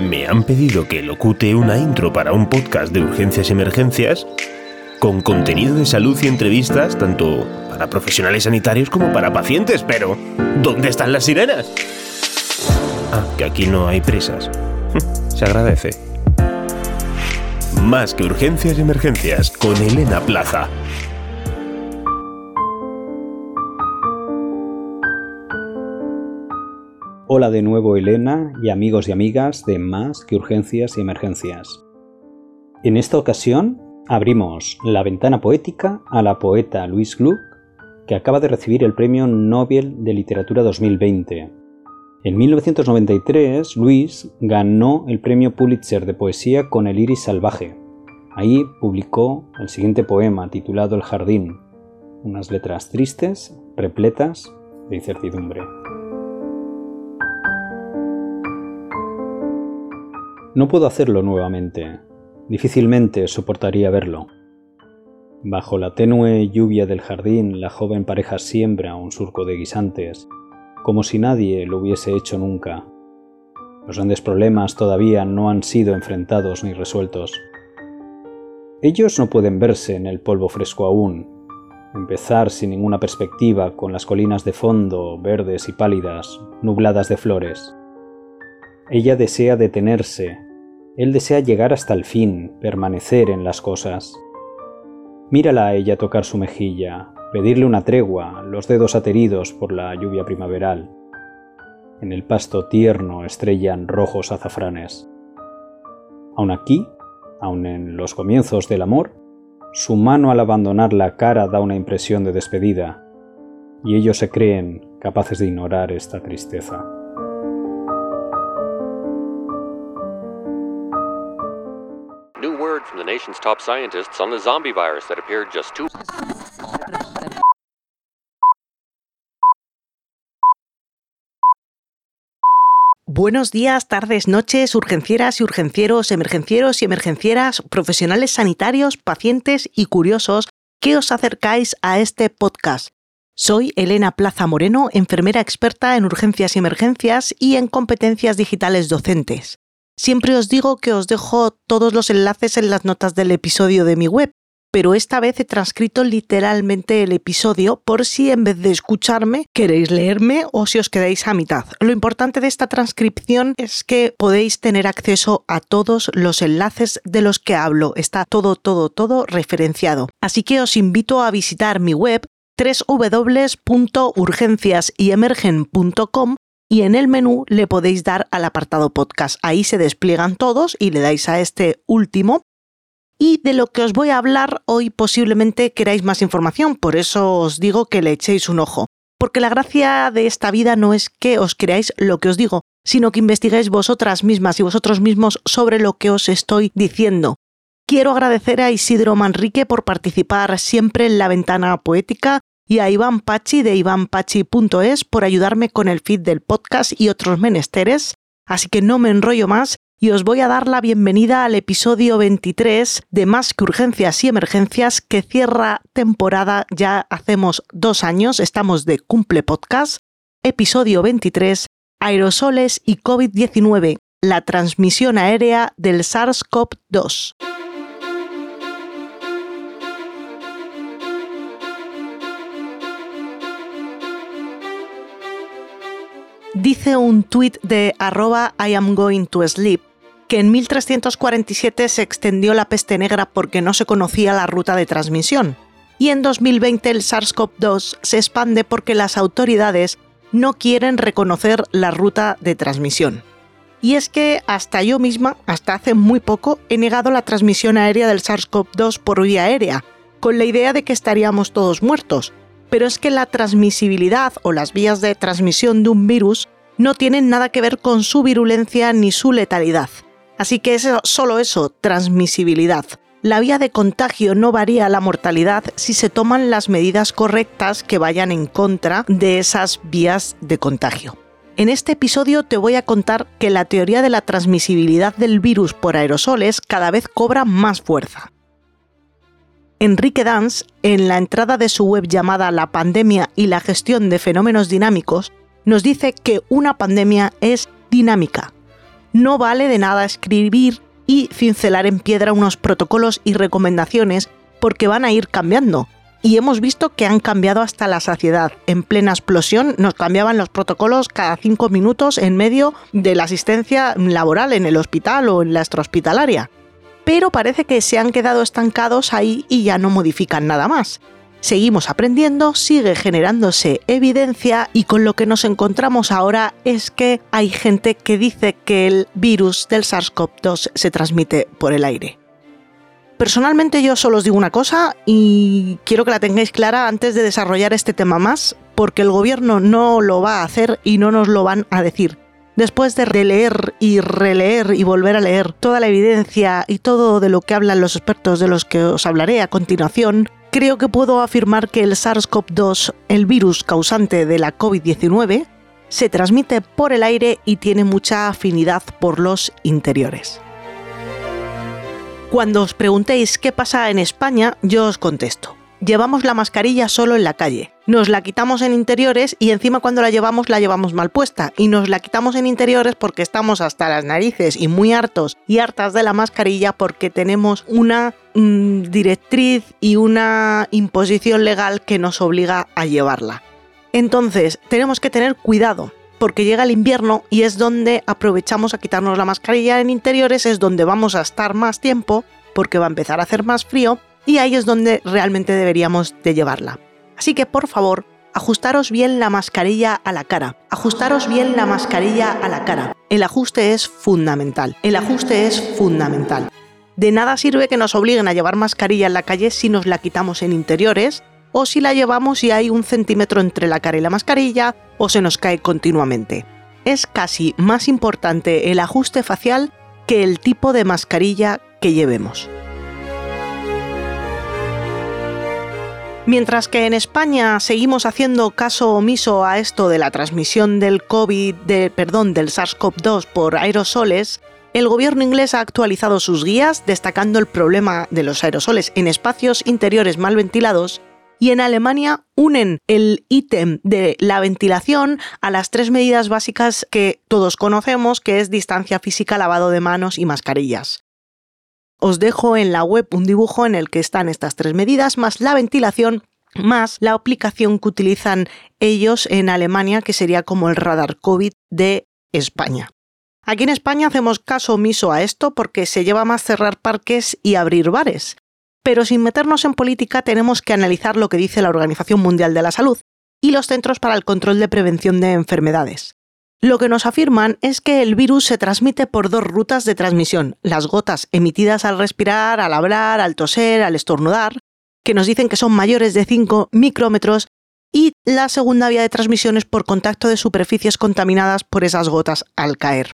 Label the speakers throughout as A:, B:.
A: me han pedido que locute una intro para un podcast de urgencias y emergencias con contenido de salud y entrevistas tanto para profesionales sanitarios como para pacientes, pero ¿dónde están las sirenas? Ah, que aquí no hay prisas. Se agradece. Más que urgencias y emergencias con Elena Plaza.
B: Hola de nuevo Elena y amigos y amigas de Más que Urgencias y Emergencias. En esta ocasión abrimos la ventana poética a la poeta Louise Gluck, que acaba de recibir el Premio Nobel de Literatura 2020. En 1993, Louise ganó el Premio Pulitzer de Poesía con El Iris Salvaje. Ahí publicó el siguiente poema titulado El Jardín, unas letras tristes, repletas de incertidumbre. No puedo hacerlo nuevamente. Difícilmente soportaría verlo. Bajo la tenue lluvia del jardín, la joven pareja siembra un surco de guisantes, como si nadie lo hubiese hecho nunca. Los grandes problemas todavía no han sido enfrentados ni resueltos. Ellos no pueden verse en el polvo fresco aún, empezar sin ninguna perspectiva con las colinas de fondo, verdes y pálidas, nubladas de flores. Ella desea detenerse, él desea llegar hasta el fin, permanecer en las cosas. Mírala a ella tocar su mejilla, pedirle una tregua, los dedos ateridos por la lluvia primaveral. En el pasto tierno estrellan rojos azafranes. Aun aquí, aun en los comienzos del amor, su mano al abandonar la cara da una impresión de despedida, y ellos se creen capaces de ignorar esta tristeza.
C: From the nation's top scientists on the zombie virus that appeared just two.
D: Buenos días, tardes, noches, urgencieras y urgencieros, emergencieros y emergencieras, profesionales sanitarios, pacientes y curiosos que os acercáis a este podcast. Soy Elena Plaza Moreno, enfermera experta en urgencias y emergencias y en competencias digitales docentes. Siempre os digo que os dejo todos los enlaces en las notas del episodio de mi web, pero esta vez he transcrito literalmente el episodio por si en vez de escucharme queréis leerme o si os quedáis a mitad. Lo importante de esta transcripción es que podéis tener acceso a todos los enlaces de los que hablo. Está todo, todo, todo referenciado. Así que os invito a visitar mi web www.urgenciasyemergen.com y en el menú le podéis dar al apartado podcast. Ahí se despliegan todos y le dais a este último. Y de lo que os voy a hablar hoy posiblemente queráis más información, por eso os digo que le echéis un ojo. Porque la gracia de esta vida no es que os creáis lo que os digo, sino que investiguéis vosotras mismas y vosotros mismos sobre lo que os estoy diciendo. Quiero agradecer a Isidro Manrique por participar siempre en la ventana poética y a Iván Pachi de ivanpachi.es por ayudarme con el feed del podcast y otros menesteres. Así que no me enrollo más y os voy a dar la bienvenida al episodio 23 de Más que Urgencias y Emergencias que cierra temporada ya hacemos dos años, estamos de cumple podcast. Episodio 23, Aerosoles y COVID-19, la transmisión aérea del SARS-CoV-2. Dice un tuit de arroba I am going to sleep que en 1347 se extendió la peste negra porque no se conocía la ruta de transmisión, y en 2020 el SARS-CoV-2 se expande porque las autoridades no quieren reconocer la ruta de transmisión. Y es que hasta yo misma, hasta hace muy poco, he negado la transmisión aérea del SARS-CoV-2 por vía aérea, con la idea de que estaríamos todos muertos, pero es que la transmisibilidad o las vías de transmisión de un virus no tienen nada que ver con su virulencia ni su letalidad. Así que es solo eso, transmisibilidad. La vía de contagio no varía la mortalidad si se toman las medidas correctas que vayan en contra de esas vías de contagio. En este episodio te voy a contar que la teoría de la transmisibilidad del virus por aerosoles cada vez cobra más fuerza. Enrique Dans, en la entrada de su web llamada La pandemia y la gestión de fenómenos dinámicos, nos dice que una pandemia es dinámica. no vale de nada escribir y cincelar en piedra unos protocolos y recomendaciones porque van a ir cambiando. Y hemos visto que han cambiado hasta la saciedad. En plena explosión nos cambiaban los protocolos cada cinco minutos en medio de la asistencia laboral en el hospital o en la extrahospitalaria. Pero parece que se han quedado estancados ahí y ya no modifican nada más. Seguimos aprendiendo, sigue generándose evidencia y con lo que nos encontramos ahora es que hay gente que dice que el virus del SARS-CoV-2 se transmite por el aire. Personalmente yo solo os digo una cosa y quiero que la tengáis clara antes de desarrollar este tema más, porque el gobierno no lo va a hacer y no nos lo van a decir. Después de releer y releer y volver a leer toda la evidencia y todo de lo que hablan los expertos de los que os hablaré a continuación, creo que puedo afirmar que el SARS-CoV-2, el virus causante de la COVID-19, se transmite por el aire y tiene mucha afinidad por los interiores. Cuando os preguntéis qué pasa en España, yo os contesto. Llevamos la mascarilla solo en la calle. Nos la quitamos en interiores y encima cuando la llevamos la llevamos mal puesta. Y nos la quitamos en interiores porque estamos hasta las narices y muy hartos y hartas de la mascarilla porque tenemos una mm, directriz y una imposición legal que nos obliga a llevarla. Entonces, tenemos que tener cuidado porque llega el invierno y es donde aprovechamos a quitarnos la mascarilla en interiores, es donde vamos a estar más tiempo porque va a empezar a hacer más frío y ahí es donde realmente deberíamos de llevarla. Así que por favor, ajustaros bien la mascarilla a la cara. Ajustaros bien la mascarilla a la cara. El ajuste es fundamental. El ajuste es fundamental. De nada sirve que nos obliguen a llevar mascarilla en la calle si nos la quitamos en interiores o si la llevamos y hay un centímetro entre la cara y la mascarilla o se nos cae continuamente. Es casi más importante el ajuste facial que el tipo de mascarilla que llevemos. Mientras que en España seguimos haciendo caso omiso a esto de la transmisión del COVID, de, perdón, del SARS-CoV-2 por aerosoles, el gobierno inglés ha actualizado sus guías destacando el problema de los aerosoles en espacios interiores mal ventilados y en Alemania unen el ítem de la ventilación a las tres medidas básicas que todos conocemos, que es distancia física, lavado de manos y mascarillas. Os dejo en la web un dibujo en el que están estas tres medidas, más la ventilación, más la aplicación que utilizan ellos en Alemania, que sería como el radar COVID de España. Aquí en España hacemos caso omiso a esto porque se lleva más cerrar parques y abrir bares. Pero sin meternos en política tenemos que analizar lo que dice la Organización Mundial de la Salud y los Centros para el Control de Prevención de Enfermedades. Lo que nos afirman es que el virus se transmite por dos rutas de transmisión, las gotas emitidas al respirar, al hablar, al toser, al estornudar, que nos dicen que son mayores de 5 micrómetros, y la segunda vía de transmisión es por contacto de superficies contaminadas por esas gotas al caer.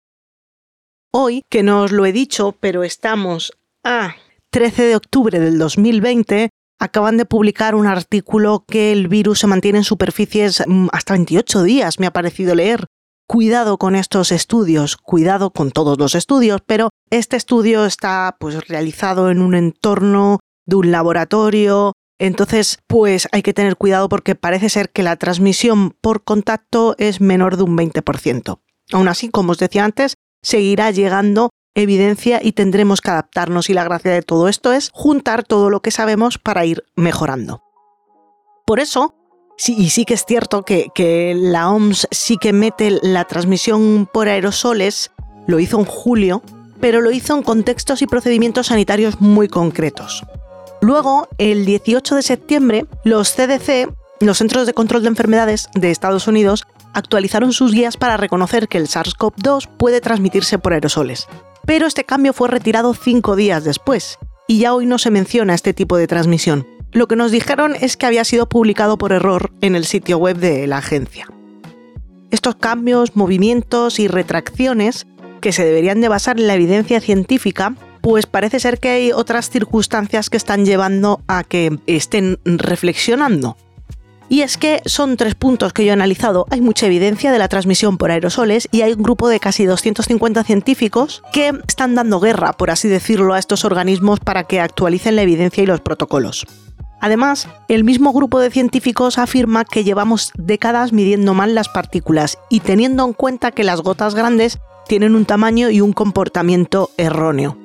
D: Hoy, que no os lo he dicho, pero estamos a 13 de octubre del 2020, acaban de publicar un artículo que el virus se mantiene en superficies mm, hasta 28 días, me ha parecido leer, cuidado con estos estudios, cuidado con todos los estudios, pero este estudio está pues realizado en un entorno de un laboratorio, entonces pues hay que tener cuidado porque parece ser que la transmisión por contacto es menor de un 20%. Aún así, como os decía antes, seguirá llegando evidencia y tendremos que adaptarnos y la gracia de todo esto es juntar todo lo que sabemos para ir mejorando. Por eso, Sí, y sí que es cierto que, la OMS sí que mete la transmisión por aerosoles, lo hizo en julio, pero lo hizo en contextos y procedimientos sanitarios muy concretos. Luego, el 18 de septiembre, los CDC, los Centros de Control de Enfermedades de Estados Unidos, actualizaron sus guías para reconocer que el SARS-CoV-2 puede transmitirse por aerosoles. Pero este cambio fue retirado cinco días después, y ya hoy no se menciona este tipo de transmisión. Lo que nos dijeron es que había sido publicado por error en el sitio web de la agencia. Estos cambios, movimientos y retracciones, que se deberían de basar en la evidencia científica, pues parece ser que hay otras circunstancias que están llevando a que estén reflexionando. Y es que son tres puntos que yo he analizado. Hay mucha evidencia de la transmisión por aerosoles y hay un grupo de casi 250 científicos que están dando guerra, por así decirlo, a estos organismos para que actualicen la evidencia y los protocolos. Además, el mismo grupo de científicos afirma que llevamos décadas midiendo mal las partículas y teniendo en cuenta que las gotas grandes tienen un tamaño y un comportamiento erróneo.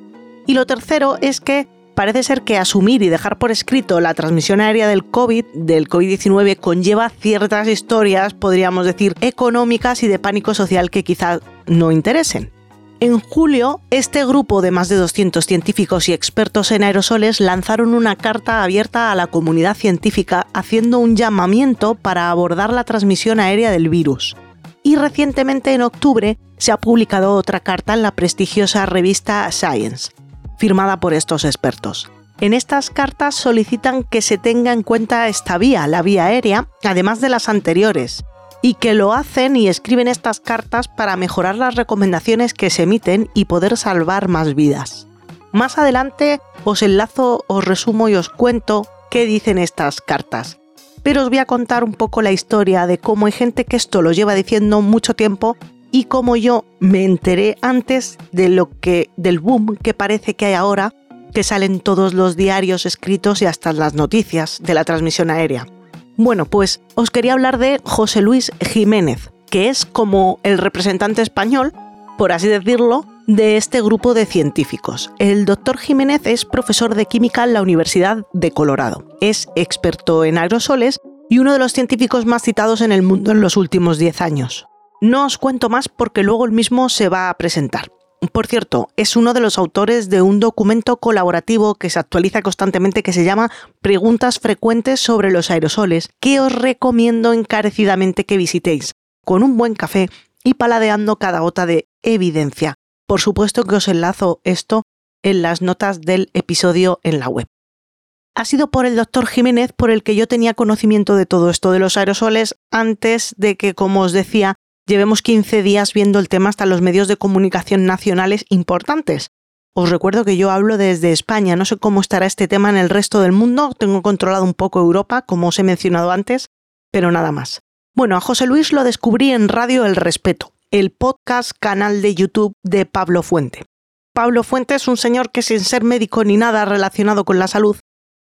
D: Y lo tercero es que parece ser que asumir y dejar por escrito la transmisión aérea del COVID, del COVID-19, conlleva ciertas historias, podríamos decir, económicas y de pánico social que quizá no interesen. En julio, este grupo de más de 200 científicos y expertos en aerosoles lanzaron una carta abierta a la comunidad científica haciendo un llamamiento para abordar la transmisión aérea del virus. Y recientemente, en octubre, se ha publicado otra carta en la prestigiosa revista Science, firmada por estos expertos. En estas cartas solicitan que se tenga en cuenta esta vía, la vía aérea, además de las anteriores, y que lo hacen y escriben estas cartas para mejorar las recomendaciones que se emiten y poder salvar más vidas. Más adelante os enlazo, os resumo y os cuento qué dicen estas cartas. Pero os voy a contar un poco la historia de cómo hay gente que esto lo lleva diciendo mucho tiempo y cómo yo me enteré antes de lo que del boom que parece que hay ahora, que salen todos los diarios escritos y hasta las noticias de la transmisión aérea. Bueno, pues os quería hablar de José Luis Jiménez, que es como el representante español, por así decirlo, de este grupo de científicos. El doctor Jiménez es profesor de química en la Universidad de Colorado. Es experto en aerosoles y uno de los científicos más citados en el mundo en los últimos 10 años. No os cuento más porque luego el mismo se va a presentar. Por cierto, es uno de los autores de un documento colaborativo que se actualiza constantemente que se llama Preguntas frecuentes sobre los aerosoles, que os recomiendo encarecidamente que visitéis, con un buen café y paladeando cada gota de evidencia. Por supuesto que os enlazo esto en las notas del episodio en la web. Ha sido por el doctor Jiménez por el que yo tenía conocimiento de todo esto de los aerosoles antes de que, como os decía, llevemos 15 días viendo el tema hasta los medios de comunicación nacionales importantes. Os recuerdo que yo hablo desde España, no sé cómo estará este tema en el resto del mundo, tengo controlado un poco Europa, como os he mencionado antes, pero nada más. Bueno, a José Luis lo descubrí en Radio El Respeto, el podcast canal de YouTube de Pablo Fuente. Pablo Fuente es un señor que sin ser médico ni nada relacionado con la salud,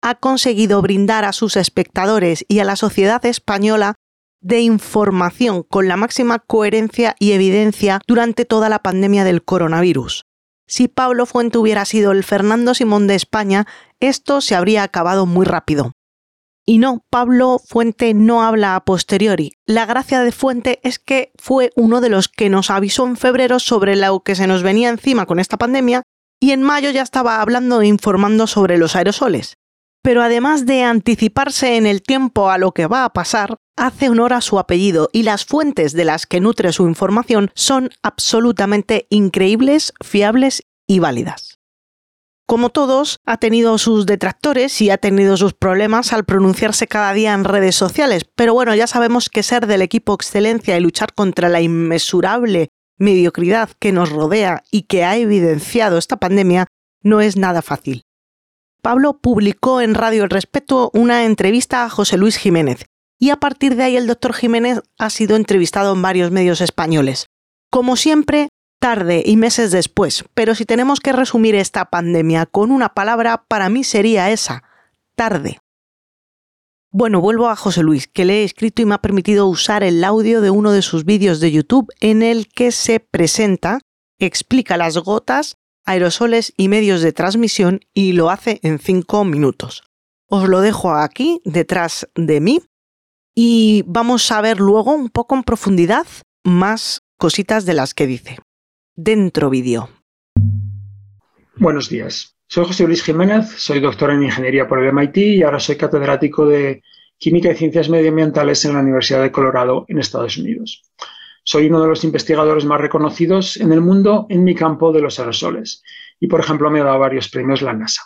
D: ha conseguido brindar a sus espectadores y a la sociedad española de información con la máxima coherencia y evidencia durante toda la pandemia del coronavirus. Si Pablo Fuente hubiera sido el Fernando Simón de España, esto se habría acabado muy rápido. Y no, Pablo Fuente no habla a posteriori. La gracia de Fuente es que fue uno de los que nos avisó en febrero sobre lo que se nos venía encima con esta pandemia y en mayo ya estaba hablando e informando sobre los aerosoles pero además de anticiparse en el tiempo a lo que va a pasar, hace honor a su apellido y las fuentes de las que nutre su información son absolutamente increíbles, fiables y válidas. Como todos, ha tenido sus detractores y ha tenido sus problemas al pronunciarse cada día en redes sociales, pero bueno, ya sabemos que ser del equipo excelencia y luchar contra la inmesurable mediocridad que nos rodea y que ha evidenciado esta pandemia no es nada fácil. Pablo publicó en Radio El Respeto una entrevista a José Luis Jiménez, y a partir de ahí el doctor Jiménez ha sido entrevistado en varios medios españoles. Como siempre, tarde y meses después, pero si tenemos que resumir esta pandemia con una palabra, para mí sería esa, tarde. Bueno, vuelvo a José Luis, que le he escrito y me ha permitido usar el audio de uno de sus vídeos de YouTube en el que se presenta, explica las gotas aerosoles y medios de transmisión y lo hace en 5 minutos. Os lo dejo aquí detrás de mí y vamos a ver luego un poco en profundidad más cositas de las que dice. Dentro vídeo.
E: Buenos días. Soy José Luis Jiménez, soy doctor en Ingeniería por el MIT y ahora soy catedrático de Química y Ciencias Medioambientales en la Universidad de Colorado en Estados Unidos. Soy uno de los investigadores más reconocidos en el mundo en mi campo de los aerosoles y, por ejemplo, me ha dado varios premios la NASA.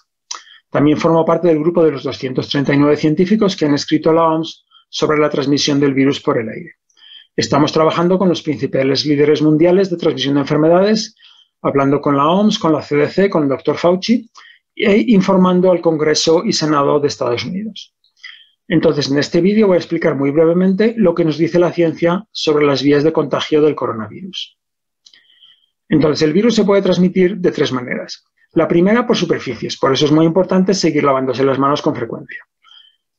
E: También formo parte del grupo de los 239 científicos que han escrito la OMS sobre la transmisión del virus por el aire. Estamos trabajando con los principales líderes mundiales de transmisión de enfermedades, hablando con la OMS, con la CDC, con el doctor Fauci e informando al Congreso y Senado de Estados Unidos. Entonces, en este vídeo voy a explicar muy brevemente lo que nos dice la ciencia sobre las vías de contagio del coronavirus. Entonces, el virus se puede transmitir de tres maneras. La primera, por superficies, por eso es muy importante seguir lavándose las manos con frecuencia.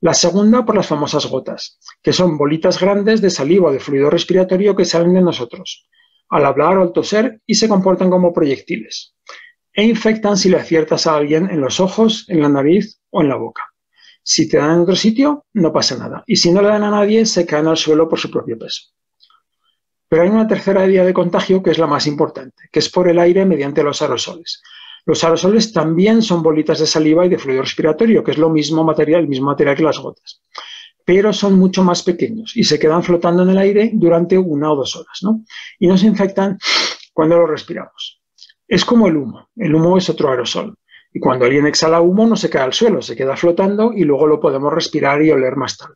E: La segunda, por las famosas gotas, que son bolitas grandes de saliva o de fluido respiratorio que salen de nosotros. al hablar o al toser y se comportan como proyectiles e infectan si le aciertas a alguien en los ojos, en la nariz o en la boca. Si te dan en otro sitio, no pasa nada. Y si no le dan a nadie, se caen al suelo por su propio peso. Pero hay una tercera vía de contagio que es la más importante, que es por el aire mediante los aerosoles. Los aerosoles también son bolitas de saliva y de fluido respiratorio, que es lo mismo material, el mismo material que las gotas. Pero son mucho más pequeños y se quedan flotando en el aire durante una o dos horas, ¿no? Y nos infectan cuando lo respiramos. Es como el humo. El humo es otro aerosol. Y cuando alguien exhala humo no se cae al suelo, se queda flotando y luego lo podemos respirar y oler más tarde.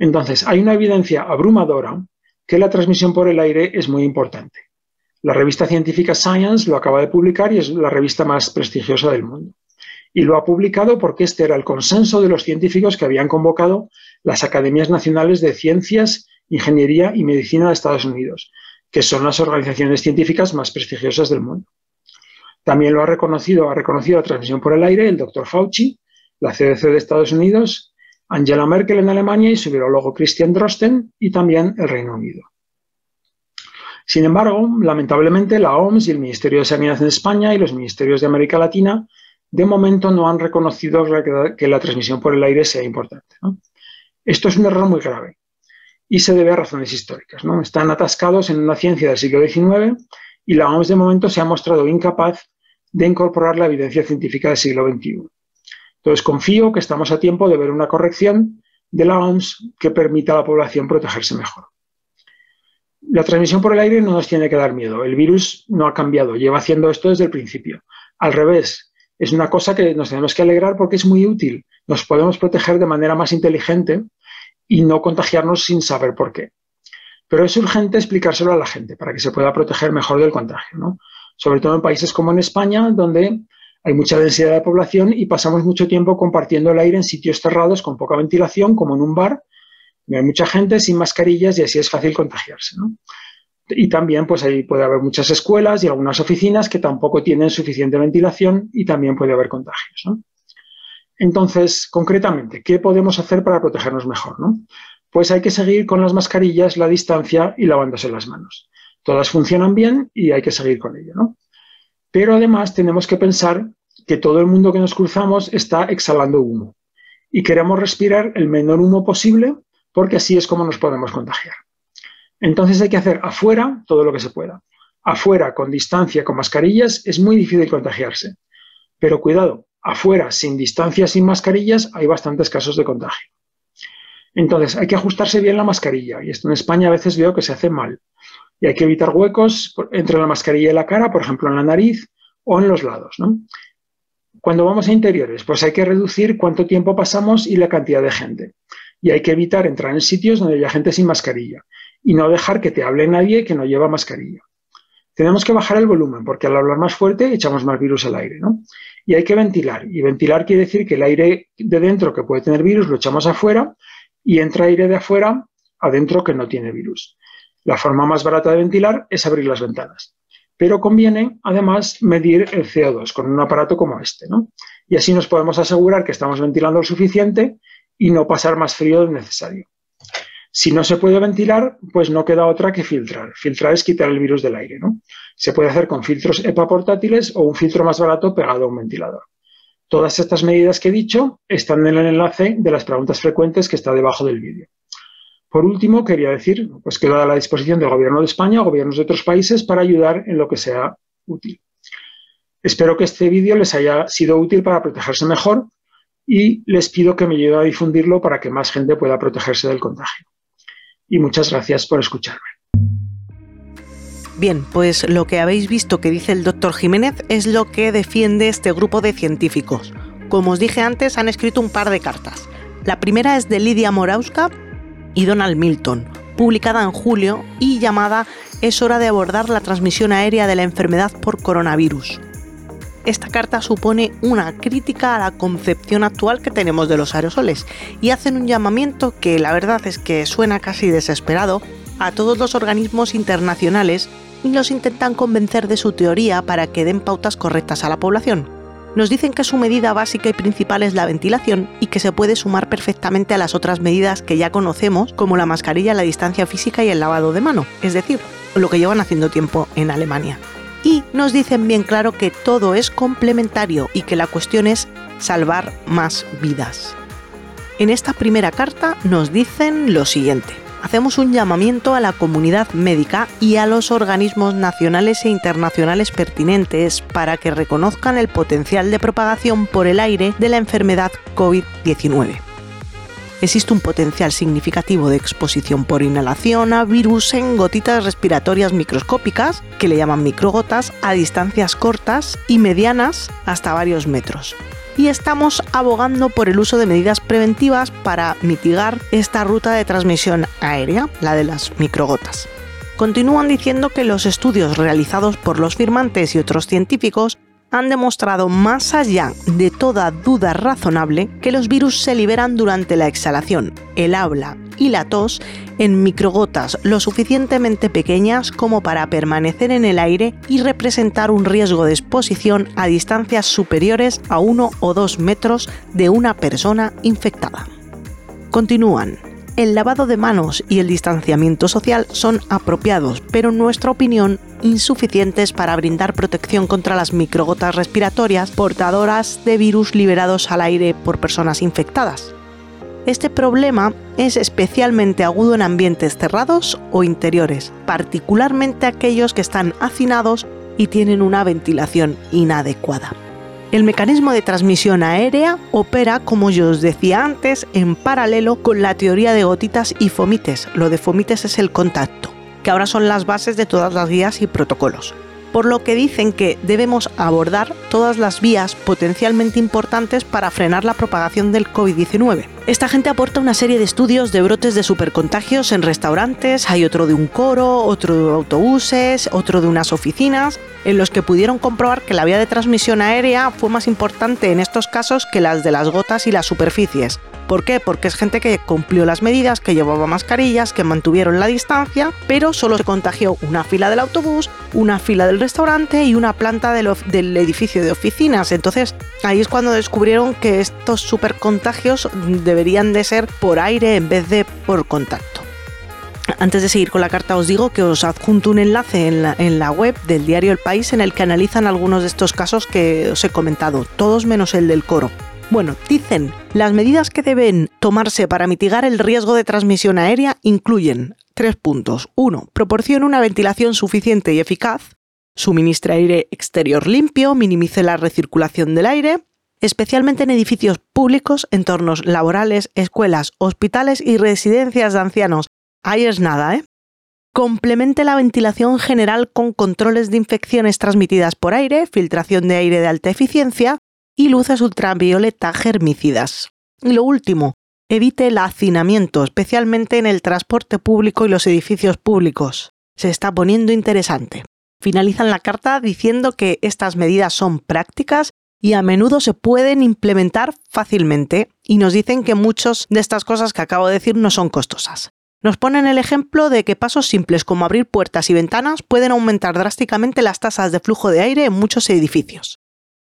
E: Entonces, hay una evidencia abrumadora que la transmisión por el aire es muy importante. La revista científica Science lo acaba de publicar y es la revista más prestigiosa del mundo. Y lo ha publicado porque este era el consenso de los científicos que habían convocado las Academias Nacionales de Ciencias, Ingeniería y Medicina de Estados Unidos, que son las organizaciones científicas más prestigiosas del mundo. También lo ha reconocido, ha reconocido la transmisión por el aire el doctor Fauci, la CDC de Estados Unidos, Angela Merkel en Alemania y su virologo Christian Drosten y también el Reino Unido. Sin embargo, lamentablemente la OMS y el Ministerio de Sanidad en España y los ministerios de América Latina de momento no han reconocido que la transmisión por el aire sea importante. Esto es un error muy grave y se debe a razones históricas. ¿no? Están atascados en una ciencia del siglo XIX y la OMS de momento se ha mostrado incapaz de incorporar la evidencia científica del siglo XXI. Entonces confío que estamos a tiempo de ver una corrección de la OMS que permita a la población protegerse mejor. La transmisión por el aire no nos tiene que dar miedo. El virus no ha cambiado, lleva haciendo esto desde el principio. Al revés, es una cosa que nos tenemos que alegrar porque es muy útil. Nos podemos proteger de manera más inteligente y no contagiarnos sin saber por qué. Pero es urgente explicárselo a la gente para que se pueda proteger mejor del contagio, ¿no? Sobre todo en países como en España, donde hay mucha densidad de población y pasamos mucho tiempo compartiendo el aire en sitios cerrados con poca ventilación, como en un bar, hay mucha gente sin mascarillas y así es fácil contagiarse. Y también, pues ahí puede haber muchas escuelas y algunas oficinas que tampoco tienen suficiente ventilación y también puede haber contagios. Entonces, concretamente, ¿qué podemos hacer para protegernos mejor? Pues hay que seguir con las mascarillas, la distancia y lavándose las manos. Todas funcionan bien y hay que seguir con ello. ¿no? Pero además tenemos que pensar que todo el mundo que nos cruzamos está exhalando humo y queremos respirar el menor humo posible porque así es como nos podemos contagiar. Entonces hay que hacer afuera todo lo que se pueda. Afuera, con distancia, con mascarillas, es muy difícil contagiarse. Pero cuidado, afuera, sin distancia, sin mascarillas, hay bastantes casos de contagio. Entonces, hay que ajustarse bien la mascarilla. Y esto en España a veces veo que se hace mal. Y hay que evitar huecos entre la mascarilla y la cara, por ejemplo, en la nariz o en los lados. Cuando vamos a interiores, pues hay que reducir cuánto tiempo pasamos y la cantidad de gente. Y hay que evitar entrar en sitios donde haya gente sin mascarilla. Y no dejar que te hable nadie que no lleva mascarilla. Tenemos que bajar el volumen, porque al hablar más fuerte echamos más virus al aire. ¿no? y hay que ventilar. Y ventilar quiere decir que el aire de dentro que puede tener virus lo echamos afuera y entra aire de afuera adentro que no tiene virus. La forma más barata de ventilar es abrir las ventanas. Pero conviene, además, medir el CO2 con un aparato como este. ¿no? Y así nos podemos asegurar que estamos ventilando lo suficiente y no pasar más frío del necesario. Si no se puede ventilar, pues no queda otra que filtrar. Filtrar es quitar el virus del aire. ¿no? Se puede hacer con filtros EPA portátiles o un filtro más barato pegado a un ventilador. Todas estas medidas que he dicho están en el enlace de las preguntas frecuentes que está debajo del vídeo. Por último, quería decir pues, quedo a la disposición del Gobierno de España o gobiernos de otros países para ayudar en lo que sea útil. Espero que este vídeo les haya sido útil para protegerse mejor y les pido que me ayuden a difundirlo para que más gente pueda protegerse del contagio y muchas gracias por escucharme.
D: Bien, pues lo que habéis visto que dice el doctor Jiménez es lo que defiende este grupo de científicos. Como os dije antes, han escrito un par de cartas. La primera es de Lidia Morauska y Donald Milton, publicada en julio y llamada Es hora de abordar la transmisión aérea de la enfermedad por coronavirus esta carta supone una crítica a la concepción actual que tenemos de los aerosoles y hacen un llamamiento que la verdad es que suena casi desesperado a todos los organismos internacionales y los intentan convencer de su teoría para que den pautas correctas a la población. Nos dicen que su medida básica y principal es la ventilación y que se puede sumar perfectamente a las otras medidas que ya conocemos, como la mascarilla, la distancia física y el lavado de mano, es decir, lo que llevan haciendo tiempo en Alemania. Y nos dicen bien claro que todo es complementario y que la cuestión es salvar más vidas. En esta primera carta nos dicen lo siguiente hacemos un llamamiento a la comunidad médica y a los organismos nacionales e internacionales pertinentes para que reconozcan el potencial de propagación por el aire de la enfermedad COVID-19. Existe un potencial significativo de exposición por inhalación a virus en gotitas respiratorias microscópicas, que le llaman microgotas, a distancias cortas y medianas hasta varios metros y estamos abogando por el uso de medidas preventivas para mitigar esta ruta de transmisión aérea, la de las microgotas. Continúan diciendo que los estudios realizados por los firmantes y otros científicos han demostrado más allá de toda duda razonable que los virus se liberan durante la exhalación, el habla y la tos en microgotas lo suficientemente pequeñas como para permanecer en el aire y representar un riesgo de exposición a distancias superiores a 1 o 2 metros de una persona infectada. Continúan el lavado de manos y el distanciamiento social son apropiados, pero en nuestra opinión insuficientes para brindar protección contra las microgotas respiratorias portadoras de virus liberados al aire por personas infectadas. Este problema es especialmente agudo en ambientes cerrados o interiores, particularmente aquellos que están hacinados y tienen una ventilación inadecuada. El mecanismo de transmisión aérea opera, como yo os decía antes, en paralelo con la teoría de gotitas y fomites. Lo de fomites es el contacto, que ahora son las bases de todas las guías y protocolos. Por lo que dicen que debemos abordar todas las vías potencialmente importantes para frenar la propagación del COVID-19. Esta gente aporta una serie de estudios de brotes de supercontagios en restaurantes, hay otro de un coro, otro de autobuses, otro de unas oficinas, en los que pudieron comprobar que la vía de transmisión aérea fue más importante en estos casos que las de las gotas y las superficies. ¿Por qué? Porque es gente que cumplió las medidas, que llevaba mascarillas, que mantuvieron la distancia, pero solo se contagió una fila del autobús, una fila del restaurante y una planta del, edificio de oficinas. Entonces ahí es cuando descubrieron que estos supercontagios deberían de ser por aire en vez de por contacto. Antes de seguir con la carta os digo que os adjunto un enlace en la, en la, web del diario El País en el que analizan algunos de estos casos que os he comentado, todos menos el del coro. Bueno, dicen, las medidas que deben tomarse para mitigar el riesgo de transmisión aérea incluyen tres puntos. Uno, proporciona una ventilación suficiente y eficaz, suministra aire exterior limpio, minimice la recirculación del aire, especialmente en edificios públicos, entornos laborales, escuelas, hospitales y residencias de ancianos. Ahí es nada, ¿eh? Complemente la ventilación general con controles de infecciones transmitidas por aire, filtración de aire de alta eficiencia y luces ultravioleta germicidas. Y lo último, evite el hacinamiento, especialmente en el transporte público y los edificios públicos. Se está poniendo interesante. Finalizan la carta diciendo que estas medidas son prácticas y a menudo se pueden implementar fácilmente y nos dicen que muchas de estas cosas que acabo de decir no son costosas. Nos ponen el ejemplo de que pasos simples como abrir puertas y ventanas pueden aumentar drásticamente las tasas de flujo de aire en muchos edificios.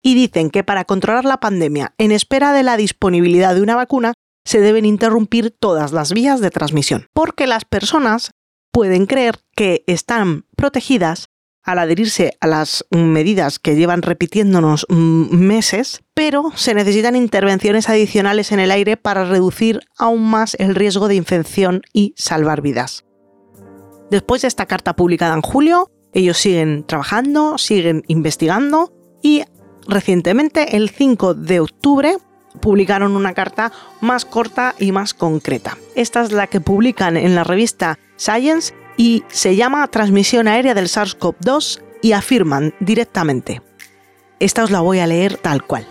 D: Y dicen que para controlar la pandemia, en espera de la disponibilidad de una vacuna, se deben interrumpir todas las vías de transmisión, porque las personas pueden creer que están protegidas al adherirse a las medidas que llevan repitiéndonos mm, meses, pero se necesitan intervenciones adicionales en el aire para reducir aún más el riesgo de infección y salvar vidas. Después de esta carta publicada en julio, ellos siguen trabajando, siguen investigando y recientemente, el 5 de octubre, publicaron una carta más corta y más concreta. Esta es la que publican en la revista Science y se llama transmisión aérea del SARS-CoV-2 y afirman directamente. Esta os la voy a leer tal cual.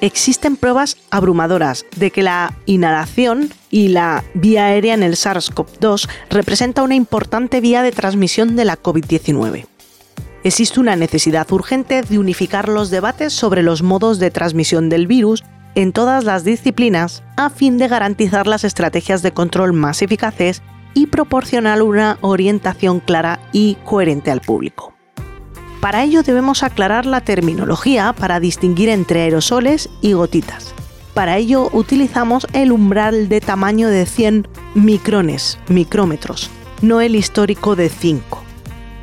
D: Existen pruebas abrumadoras de que la inhalación y la vía aérea en el SARS-CoV-2 representa una importante vía de transmisión de la COVID-19. Existe una necesidad urgente de unificar los debates sobre los modos de transmisión del virus en todas las disciplinas a fin de garantizar las estrategias de control más eficaces y proporcionar una orientación clara y coherente al público. Para ello debemos aclarar la terminología para distinguir entre aerosoles y gotitas. Para ello utilizamos el umbral de tamaño de 100 micrones, micrómetros, no el histórico de 5.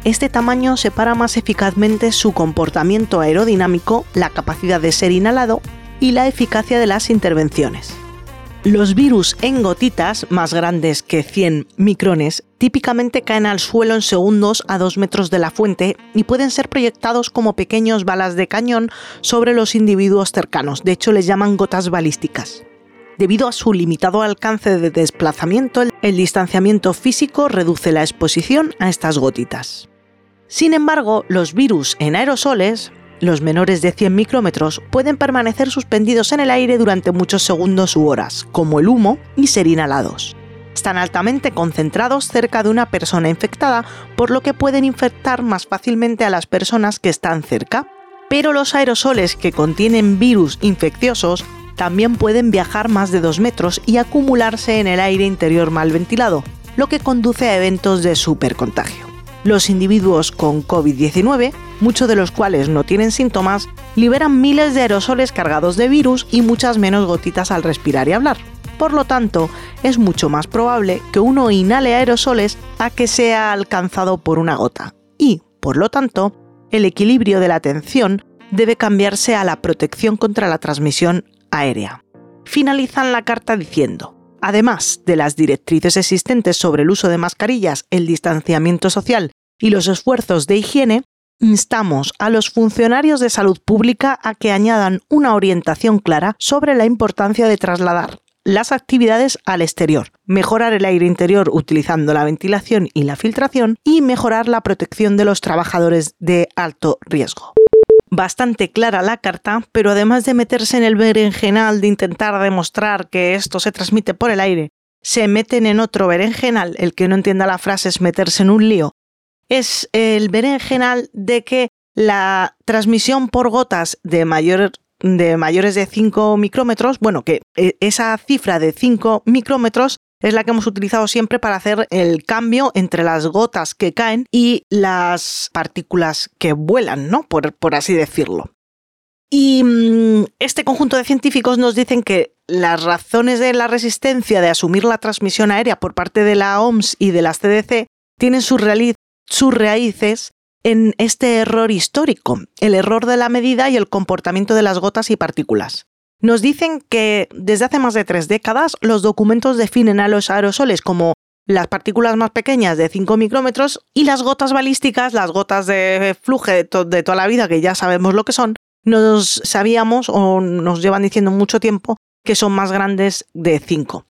D: Este tamaño separa más eficazmente su comportamiento aerodinámico, la capacidad de ser inhalado y la eficacia de las intervenciones. Los virus en gotitas, más grandes que 100 micrones, típicamente caen al suelo en segundos a 2 metros de la fuente y pueden ser proyectados como pequeños balas de cañón sobre los individuos cercanos, de hecho les llaman gotas balísticas. Debido a su limitado alcance de desplazamiento, el distanciamiento físico reduce la exposición a estas gotitas. Sin embargo, los virus en aerosoles, los menores de 100 micrómetros pueden permanecer suspendidos en el aire durante muchos segundos u horas, como el humo, y ser inhalados. Están altamente concentrados cerca de una persona infectada, por lo que pueden infectar más fácilmente a las personas que están cerca. Pero los aerosoles que contienen virus infecciosos también pueden viajar más de 2 metros y acumularse en el aire interior mal ventilado, lo que conduce a eventos de supercontagio. Los individuos con COVID-19, muchos de los cuales no tienen síntomas, liberan miles de aerosoles cargados de virus y muchas menos gotitas al respirar y hablar. Por lo tanto, es mucho más probable que uno inhale aerosoles a que sea alcanzado por una gota. Y, por lo tanto, el equilibrio de la atención debe cambiarse a la protección contra la transmisión aérea. Finalizan la carta diciendo, Además de las directrices existentes sobre el uso de mascarillas, el distanciamiento social y los esfuerzos de higiene, instamos a los funcionarios de salud pública a que añadan una orientación clara sobre la importancia de trasladar las actividades al exterior, mejorar el aire interior utilizando la ventilación y la filtración y mejorar la protección de los trabajadores de alto riesgo bastante clara la carta, pero además de meterse en el berenjenal de intentar demostrar que esto se transmite por el aire, se meten en otro berenjenal, el que no entienda la frase es meterse en un lío, es el berenjenal de que la transmisión por gotas de, de mayores de 5 micrómetros, bueno, que e, esa cifra de 5 micrómetros es la que hemos utilizado siempre para hacer el cambio entre las gotas que caen y las partículas que vuelan, ¿no? Por, así decirlo. Y mm, este conjunto de científicos nos dicen que las razones de la resistencia de asumir la transmisión aérea por parte de la OMS y de las CDC tienen sus raíces en este error histórico, el error de la medida y el comportamiento de las gotas y partículas. Nos dicen que desde hace más de tres décadas los documentos definen a los aerosoles como las partículas más pequeñas de 5 micrómetros y las gotas balísticas, las gotas de fluje de, de, toda la vida, que ya sabemos lo que son, nos sabíamos o nos llevan diciendo mucho tiempo que son más grandes de 5.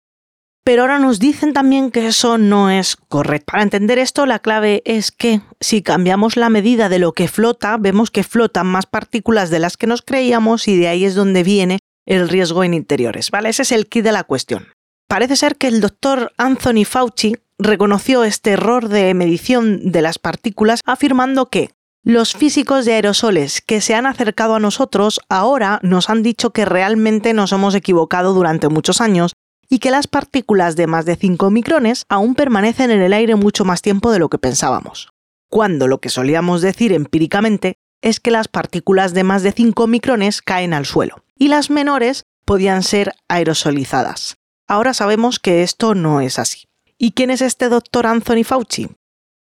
D: Pero ahora nos dicen también que eso no es correcto. Para entender esto, la clave es que si cambiamos la medida de lo que flota, vemos que flotan más partículas de las que nos creíamos y de ahí es donde viene el riesgo en interiores. ¿vale? Ese es el kit de la cuestión. Parece ser que el doctor Anthony Fauci reconoció este error de medición de las partículas afirmando que los físicos de aerosoles que se han acercado a nosotros ahora nos han dicho que realmente nos hemos equivocado durante muchos años y que las partículas de más de 5 micrones aún permanecen en el aire mucho más tiempo de lo que pensábamos. Cuando lo que solíamos decir empíricamente es que las partículas de más de 5 micrones caen al suelo y las menores podían ser aerosolizadas. Ahora sabemos que esto no es así. ¿Y quién es este doctor Anthony Fauci?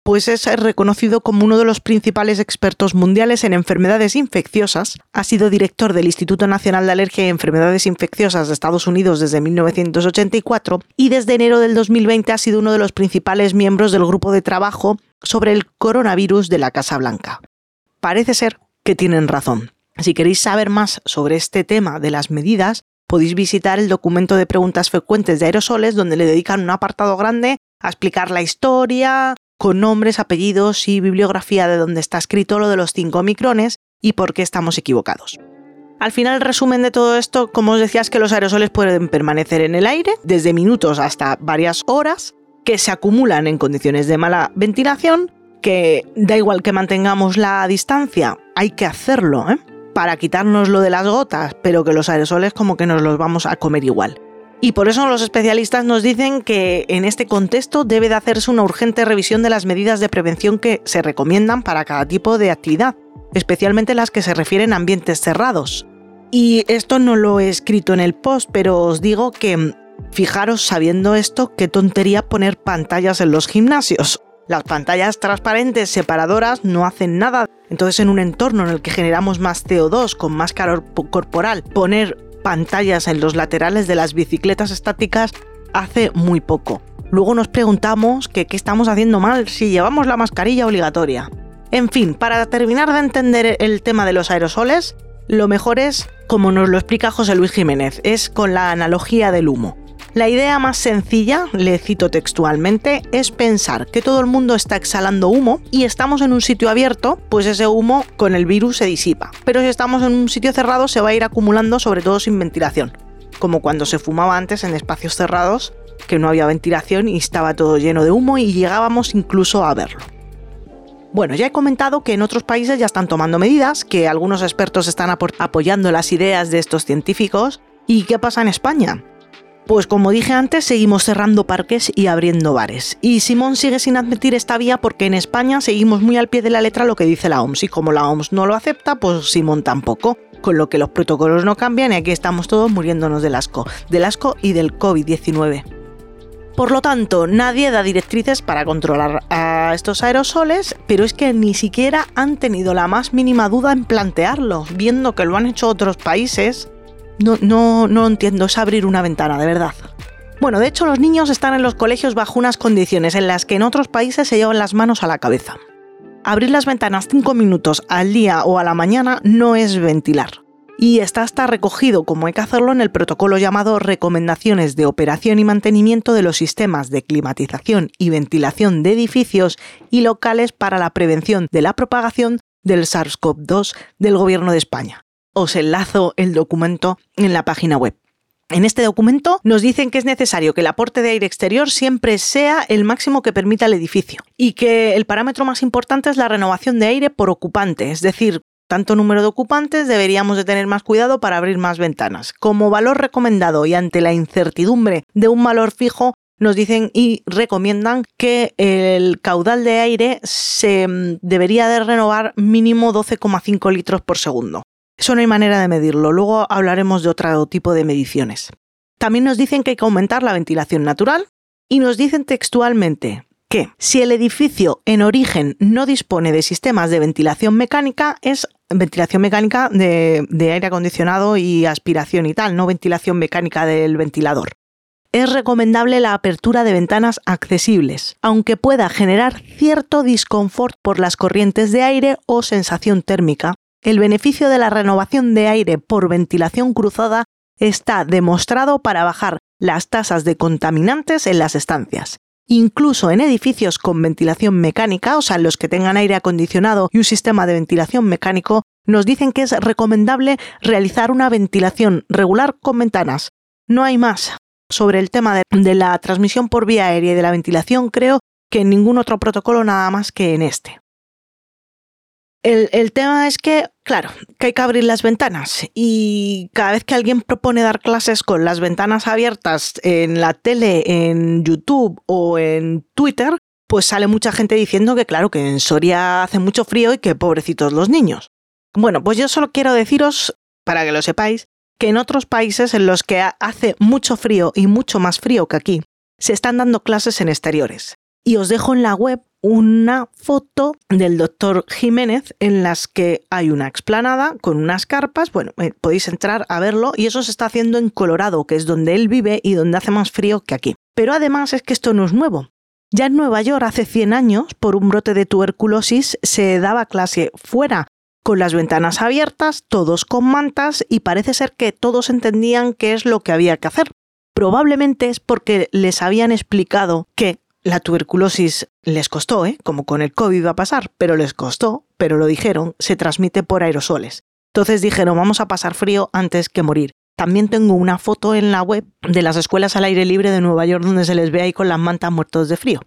D: Pues es reconocido como uno de los principales expertos mundiales en enfermedades infecciosas, ha sido director del Instituto Nacional de Alergia y Enfermedades Infecciosas de Estados Unidos desde 1984 y desde enero del 2020 ha sido uno de los principales miembros del grupo de trabajo sobre el coronavirus de la Casa Blanca. Parece ser que tienen razón. Si queréis saber más sobre este tema de las medidas, podéis visitar el documento de preguntas frecuentes de aerosoles donde le dedican un apartado grande a explicar la historia, con nombres, apellidos y bibliografía de donde está escrito lo de los 5 micrones y por qué estamos equivocados. Al final, el resumen de todo esto, como os decía, es que los aerosoles pueden permanecer en el aire desde minutos hasta varias horas, que se acumulan en condiciones de mala ventilación, que da igual que mantengamos la distancia, hay que hacerlo, ¿eh? Para quitarnos lo de las gotas, pero que los aerosoles como que nos los vamos a comer igual. Y por eso los especialistas nos dicen que en este contexto debe de hacerse una urgente revisión de las medidas de prevención que se recomiendan para cada tipo de actividad. especialmente las que se refieren a ambientes cerrados. Y esto no lo he escrito en el post, pero os digo que fijaros sabiendo esto qué tontería poner pantallas en los gimnasios. Las pantallas transparentes separadoras no hacen nada. Entonces en un entorno en el que generamos más CO2 con más calor corporal, poner pantallas en los laterales de las bicicletas estáticas hace muy poco. Luego nos preguntamos qué estamos haciendo mal si llevamos la mascarilla obligatoria. En fin, para terminar de entender el tema de los aerosoles, lo mejor es, como nos lo explica José Luis Jiménez, es con la analogía del humo. La idea más sencilla, le cito textualmente, es pensar que todo el mundo está exhalando humo y estamos en un sitio abierto, pues ese humo con el virus se disipa. Pero si estamos en un sitio cerrado se va a ir acumulando sobre todo sin ventilación, como cuando se fumaba antes en espacios cerrados, que no había ventilación y estaba todo lleno de humo y llegábamos incluso a verlo. Bueno, ya he comentado que en otros países ya están tomando medidas, que algunos expertos están apoyando las ideas de estos científicos. ¿Y qué pasa en España? Pues como dije antes, seguimos cerrando parques y abriendo bares. Y Simón sigue sin admitir esta vía porque en España seguimos muy al pie de la letra lo que dice la OMS y como la OMS no lo acepta, pues Simón tampoco. Con lo que los protocolos no cambian y aquí estamos todos muriéndonos del asco, del asco y del COVID-19. Por lo tanto, nadie da directrices para controlar a estos aerosoles, pero es que ni siquiera han tenido la más mínima duda en plantearlo, viendo que lo han hecho otros países no, no, no entiendo, es abrir una ventana, de verdad. Bueno, de hecho los niños están en los colegios bajo unas condiciones en las que en otros países se llevan las manos a la cabeza. Abrir las ventanas 5 minutos al día o a la mañana no es ventilar. Y está hasta recogido como hay que hacerlo en el protocolo llamado Recomendaciones de Operación y Mantenimiento de los Sistemas de Climatización y Ventilación de Edificios y Locales para la Prevención de la Propagación del SARS-CoV-2 del Gobierno de España os enlazo el documento en la página web. En este documento nos dicen que es necesario que el aporte de aire exterior siempre sea el máximo que permita el edificio y que el parámetro más importante es la renovación de aire por ocupante, es decir, tanto número de ocupantes deberíamos de tener más cuidado para abrir más ventanas. Como valor recomendado y ante la incertidumbre de un valor fijo, nos dicen y recomiendan que el caudal de aire se mm, debería de renovar mínimo 12,5 litros por segundo. Eso no hay manera de medirlo, luego hablaremos de otro tipo de mediciones. También nos dicen que hay que aumentar la ventilación natural y nos dicen textualmente que si el edificio en origen no dispone de sistemas de ventilación mecánica, es ventilación mecánica de, aire acondicionado y aspiración y tal, no ventilación mecánica del ventilador. Es recomendable la apertura de ventanas accesibles, aunque pueda generar cierto disconfort por las corrientes de aire o sensación térmica, el beneficio de la renovación de aire por ventilación cruzada está demostrado para bajar las tasas de contaminantes en las estancias. Incluso en edificios con ventilación mecánica, o sea, los que tengan aire acondicionado y un sistema de ventilación mecánico, nos dicen que es recomendable realizar una ventilación regular con ventanas. No hay más. Sobre el tema de, la transmisión por vía aérea y de la ventilación, creo que en ningún otro protocolo nada más que en este. El, tema es que, claro, que hay que abrir las ventanas y cada vez que alguien propone dar clases con las ventanas abiertas en la tele, en YouTube o en Twitter, pues sale mucha gente diciendo que claro, que en Soria hace mucho frío y que pobrecitos los niños. Bueno, pues yo solo quiero deciros, para que lo sepáis, que en otros países en los que hace mucho frío y mucho más frío que aquí, se están dando clases en exteriores. Y os dejo en la web una foto del doctor Jiménez en las que hay una explanada con unas carpas. Bueno, eh, podéis entrar a verlo y eso se está haciendo en Colorado, que es donde él vive y donde hace más frío que aquí. Pero además es que esto no es nuevo. Ya en Nueva York hace 100 años, por un brote de tuberculosis, se daba clase fuera, con las ventanas abiertas, todos con mantas y parece ser que todos entendían qué es lo que había que hacer. Probablemente es porque les habían explicado que la tuberculosis les costó, ¿eh? como con el COVID va a pasar, pero les costó, pero lo dijeron, se transmite por aerosoles. Entonces dijeron, vamos a pasar frío antes que morir. También tengo una foto en la web de las escuelas al aire libre de Nueva York donde se les ve ahí con las mantas muertos de frío.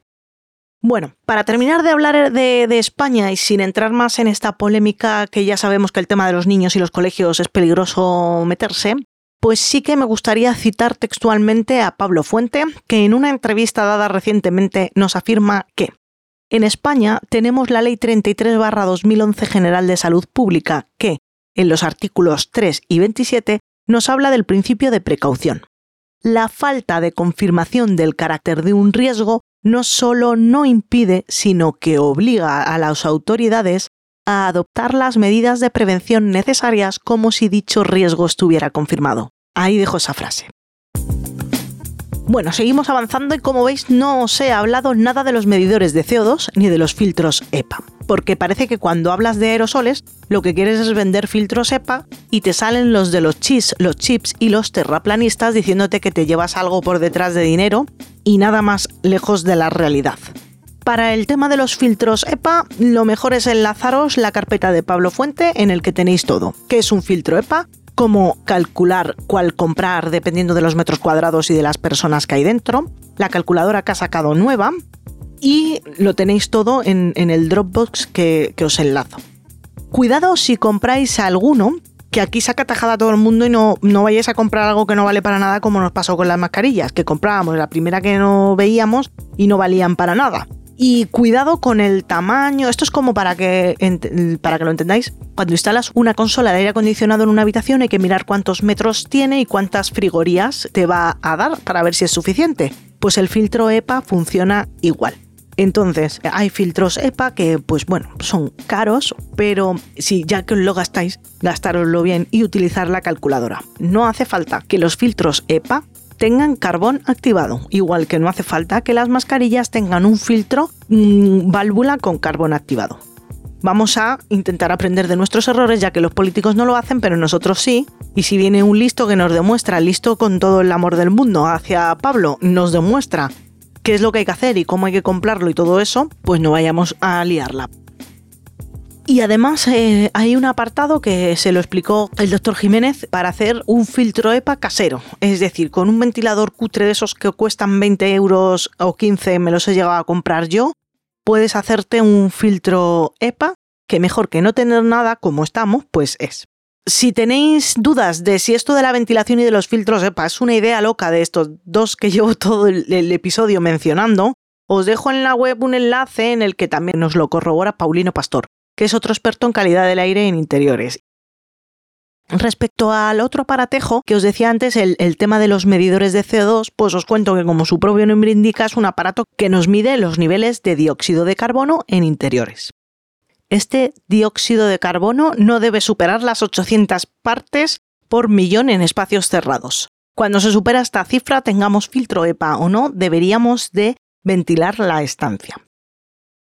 D: Bueno, para terminar de hablar de, de, España y sin entrar más en esta polémica que ya sabemos que el tema de los niños y los colegios es peligroso meterse, pues sí que me gustaría citar textualmente a Pablo Fuente, que en una entrevista dada recientemente nos afirma que En España tenemos la Ley 33-2011 General de Salud Pública que, en los artículos 3 y 27, nos habla del principio de precaución. La falta de confirmación del carácter de un riesgo no solo no impide, sino que obliga a las autoridades a adoptar las medidas de prevención necesarias como si dicho riesgo estuviera confirmado. Ahí dejo esa frase. Bueno, seguimos avanzando y como veis no os he hablado nada de los medidores de CO2 ni de los filtros EPA, porque parece que cuando hablas de aerosoles lo que quieres es vender filtros EPA y te salen los de los chips, los chips y los terraplanistas diciéndote que te llevas algo por detrás de dinero y nada más lejos de la realidad. Para el tema de los filtros EPA, lo mejor es enlazaros la carpeta de Pablo Fuente en el que tenéis todo. ¿Qué es un filtro EPA? cómo calcular cuál comprar dependiendo de los metros cuadrados y de las personas que hay dentro, la calculadora que ha sacado nueva y lo tenéis todo en, el Dropbox que, os enlazo. Cuidado si compráis alguno, que aquí saca tajada a todo el mundo y no, no vayáis a comprar algo que no vale para nada como nos pasó con las mascarillas, que comprábamos la primera que no veíamos y no valían para nada. Y cuidado con el tamaño, esto es como para que, para que lo entendáis. Cuando instalas una consola de aire acondicionado en una habitación hay que mirar cuántos metros tiene y cuántas frigorías te va a dar para ver si es suficiente. Pues el filtro EPA funciona igual. Entonces, hay filtros EPA que, pues bueno, son caros, pero si ya que lo gastáis, gastároslo bien y utilizar la calculadora. No hace falta que los filtros EPA tengan carbón activado, igual que no hace falta que las mascarillas tengan un filtro mm, válvula con carbón activado. Vamos a intentar aprender de nuestros errores, ya que los políticos no lo hacen, pero nosotros sí. Y si viene un listo que nos demuestra, listo con todo el amor del mundo, hacia Pablo, nos demuestra qué es lo que hay que hacer y cómo hay que comprarlo y todo eso, pues no vayamos a liarla. Y además eh, hay un apartado que se lo explicó el doctor Jiménez para hacer un filtro EPA casero. Es decir, con un ventilador cutre de esos que cuestan 20 euros o 15, me los he llegado a comprar yo, puedes hacerte un filtro EPA que mejor que no tener nada como estamos, pues es. Si tenéis dudas de si esto de la ventilación y de los filtros EPA es una idea loca de estos dos que llevo todo el episodio mencionando, os dejo en la web un enlace en el que también nos lo corrobora Paulino Pastor que es otro experto en calidad del aire en interiores. Respecto al otro aparatejo que os decía antes, el, tema de los medidores de CO2, pues os cuento que como su propio nombre indica es un aparato que nos mide los niveles de dióxido de carbono en interiores. Este dióxido de carbono no debe superar las 800 partes por millón en espacios cerrados. Cuando se supera esta cifra, tengamos filtro EPA o no, deberíamos de ventilar la estancia.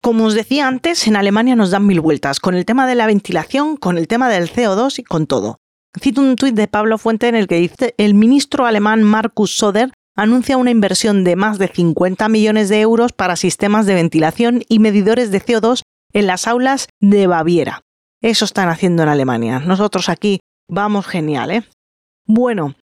D: Como os decía antes, en Alemania nos dan mil vueltas, con el tema de la ventilación, con el tema del CO2 y con todo. Cito un tuit de Pablo Fuente en el que dice, el ministro alemán Markus Soder anuncia una inversión de más de 50 millones de euros para sistemas de ventilación y medidores de CO2 en las aulas de Baviera. Eso están haciendo en Alemania. Nosotros aquí vamos genial, ¿eh? Bueno,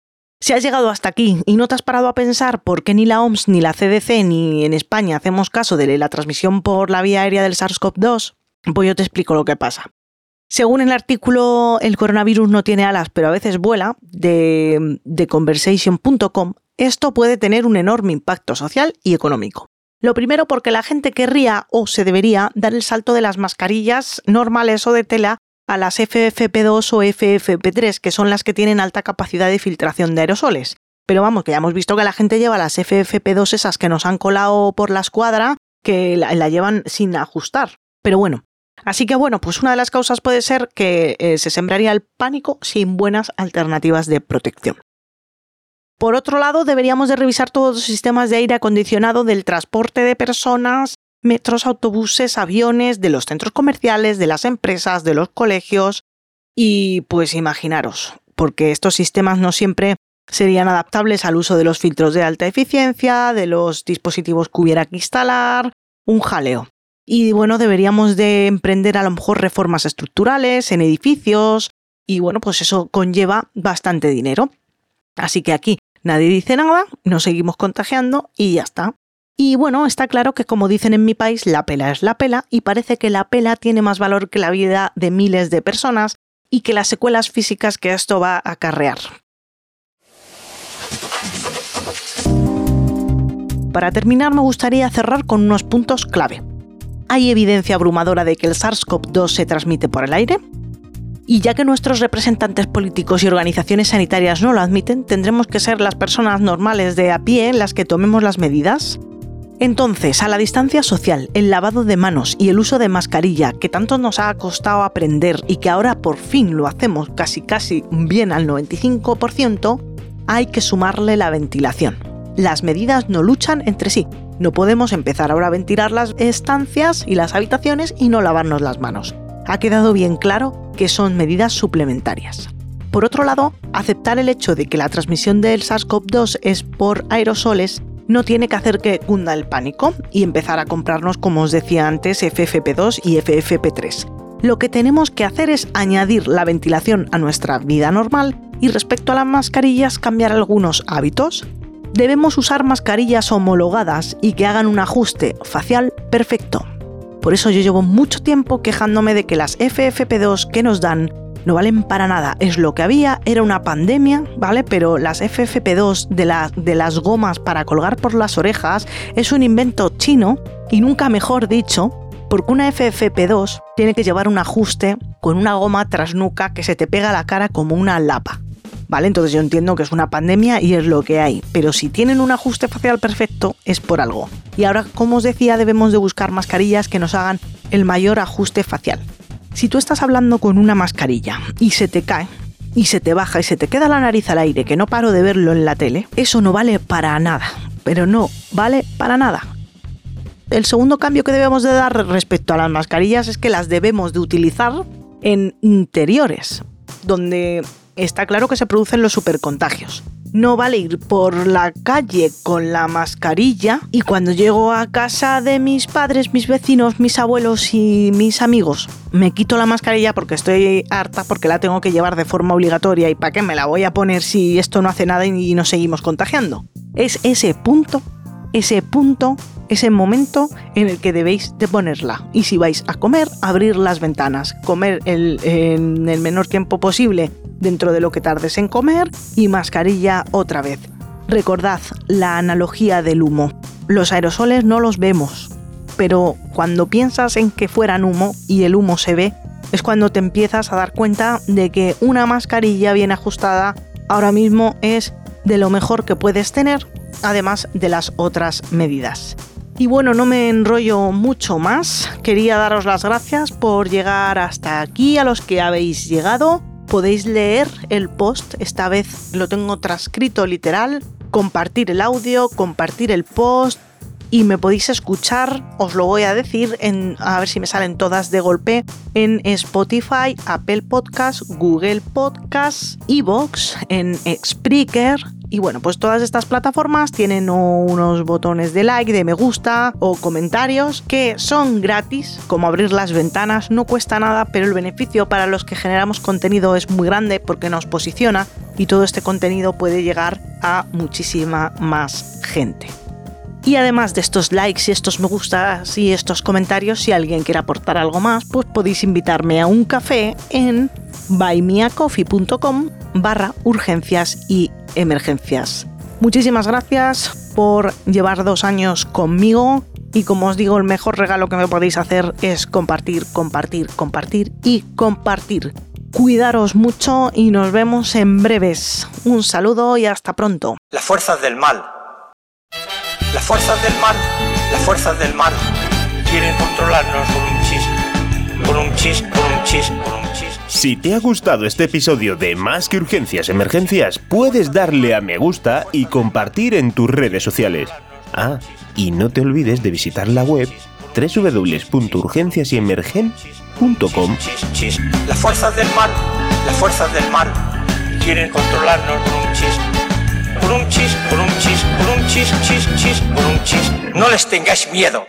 D: si has llegado hasta aquí y no te has parado a pensar por qué ni la OMS, ni la CDC, ni en España hacemos caso de la transmisión por la vía aérea del SARS-CoV-2, pues yo te explico lo que pasa. Según el artículo El coronavirus no tiene alas, pero a veces vuela, de, de conversation.com, esto puede tener un enorme impacto social y económico. Lo primero porque la gente querría o se debería dar el salto de las mascarillas normales o de tela a las FFP2 o FFP3, que son las que tienen alta capacidad de filtración de aerosoles. Pero vamos, que ya hemos visto que la gente lleva las FFP2 esas que nos han colado por la escuadra, que la, llevan sin ajustar. Pero bueno, así que bueno, pues una de las causas puede ser que eh, se sembraría el pánico sin buenas alternativas de protección. Por otro lado, deberíamos de revisar todos los sistemas de aire acondicionado del transporte de personas, metros, autobuses, aviones, de los centros comerciales, de las empresas, de los colegios. Y pues imaginaros, porque estos sistemas no siempre serían adaptables al uso de los filtros de alta eficiencia, de los dispositivos que hubiera que instalar, un jaleo. Y bueno, deberíamos de emprender a lo mejor reformas estructurales en edificios y bueno, pues eso conlleva bastante dinero. Así que aquí nadie dice nada, nos seguimos contagiando y ya está. Y bueno, está claro que como dicen en mi país, la pela es la pela y parece que la pela tiene más valor que la vida de miles de personas y que las secuelas físicas que esto va a acarrear. Para terminar me gustaría cerrar con unos puntos clave. ¿Hay evidencia abrumadora de que el SARS-CoV-2 se transmite por el aire? Y ya que nuestros representantes políticos y organizaciones sanitarias no lo admiten, tendremos que ser las personas normales de a pie las que tomemos las medidas. Entonces, a la distancia social, el lavado de manos y el uso de mascarilla, que tanto nos ha costado aprender y que ahora por fin lo hacemos casi casi bien al 95%, hay que sumarle la ventilación. Las medidas no luchan entre sí. No podemos empezar ahora a ventilar las estancias y las habitaciones y no lavarnos las manos. Ha quedado bien claro que son medidas suplementarias. Por otro lado, aceptar el hecho de que la transmisión del SARS-CoV-2 es por aerosoles no tiene que hacer que cunda el pánico y empezar a comprarnos, como os decía antes, FFP2 y FFP3. Lo que tenemos que hacer es añadir la ventilación a nuestra vida normal y respecto a las mascarillas cambiar algunos hábitos. Debemos usar mascarillas homologadas y que hagan un ajuste facial perfecto. Por eso yo llevo mucho tiempo quejándome de que las FFP2 que nos dan no valen para nada. Es lo que había, era una pandemia, ¿vale? Pero las FFP2 de, las gomas para colgar por las orejas es un invento chino y nunca mejor dicho, porque una FFP2 tiene que llevar un ajuste con una goma trasnuca que se te pega a la cara como una lapa. ¿Vale? Entonces yo entiendo que es una pandemia y es lo que hay, pero si tienen un ajuste facial perfecto es por algo. Y ahora, como os decía, debemos de buscar mascarillas que nos hagan el mayor ajuste facial. Si tú estás hablando con una mascarilla y se te cae, y se te baja y se te queda la nariz al aire, que no paro de verlo en la tele, eso no vale para nada. Pero no vale para nada. El segundo cambio que debemos de dar respecto a las mascarillas es que las debemos de utilizar en interiores, donde está claro que se producen los supercontagios no vale ir por la calle con la mascarilla y cuando llego a casa de mis padres, mis vecinos, mis abuelos y mis amigos, me quito la mascarilla porque estoy harta, porque la tengo que llevar de forma obligatoria y para qué me la voy a poner si esto no hace nada y nos seguimos contagiando. Es ese punto, ese punto ese momento en el que debéis de ponerla. Y si vais a comer, abrir las ventanas, comer en el menor tiempo posible dentro de lo que tardes en comer y mascarilla otra vez. Recordad la analogía del humo. Los aerosoles no los vemos, pero cuando piensas en que fueran humo y el humo se ve, es cuando te empiezas a dar cuenta de que una mascarilla bien ajustada ahora mismo es de lo mejor que puedes tener, además de las otras medidas. Y bueno, no me enrollo mucho más. Quería daros las gracias por llegar hasta aquí, a los que habéis llegado. Podéis leer el post, esta vez lo tengo transcrito literal, compartir el audio, compartir el post y me podéis escuchar, os lo voy a decir, en, a ver si me salen todas de golpe, en Spotify, Apple Podcast, Google Podcast, Evox, en Spreaker, y bueno, pues todas estas plataformas tienen unos botones de like, de me gusta o comentarios que son gratis, como abrir las ventanas, no cuesta nada, pero el beneficio para los que generamos contenido es muy grande porque nos posiciona y todo este contenido puede llegar a muchísima más gente. Y además de estos likes y estos me gustas y estos comentarios, si alguien quiere aportar algo más, pues podéis invitarme a un café en buymeacoffee.com barra urgencias y emergencias. Muchísimas gracias por llevar dos años conmigo y como os digo, el mejor regalo que me podéis hacer es compartir, compartir, compartir y compartir. Cuidaros mucho y nos vemos en breves. Un saludo y hasta pronto.
F: Las fuerzas del mal. Las fuerzas del mal. Las fuerzas del mal quieren controlarnos con un chis. Con un chis, con un chis, con un chis.
A: Si te ha gustado este episodio de Más que Urgencias Emergencias, puedes darle a me gusta y compartir en tus redes sociales. Ah, y no te olvides de visitar la web www.urgenciasyemergen.com.
F: Las fuerzas del mal. Las fuerzas del mal quieren controlarnos con un chis. Con un chis, con un chis, chis, chis, chis, con un chis. No les tengáis miedo.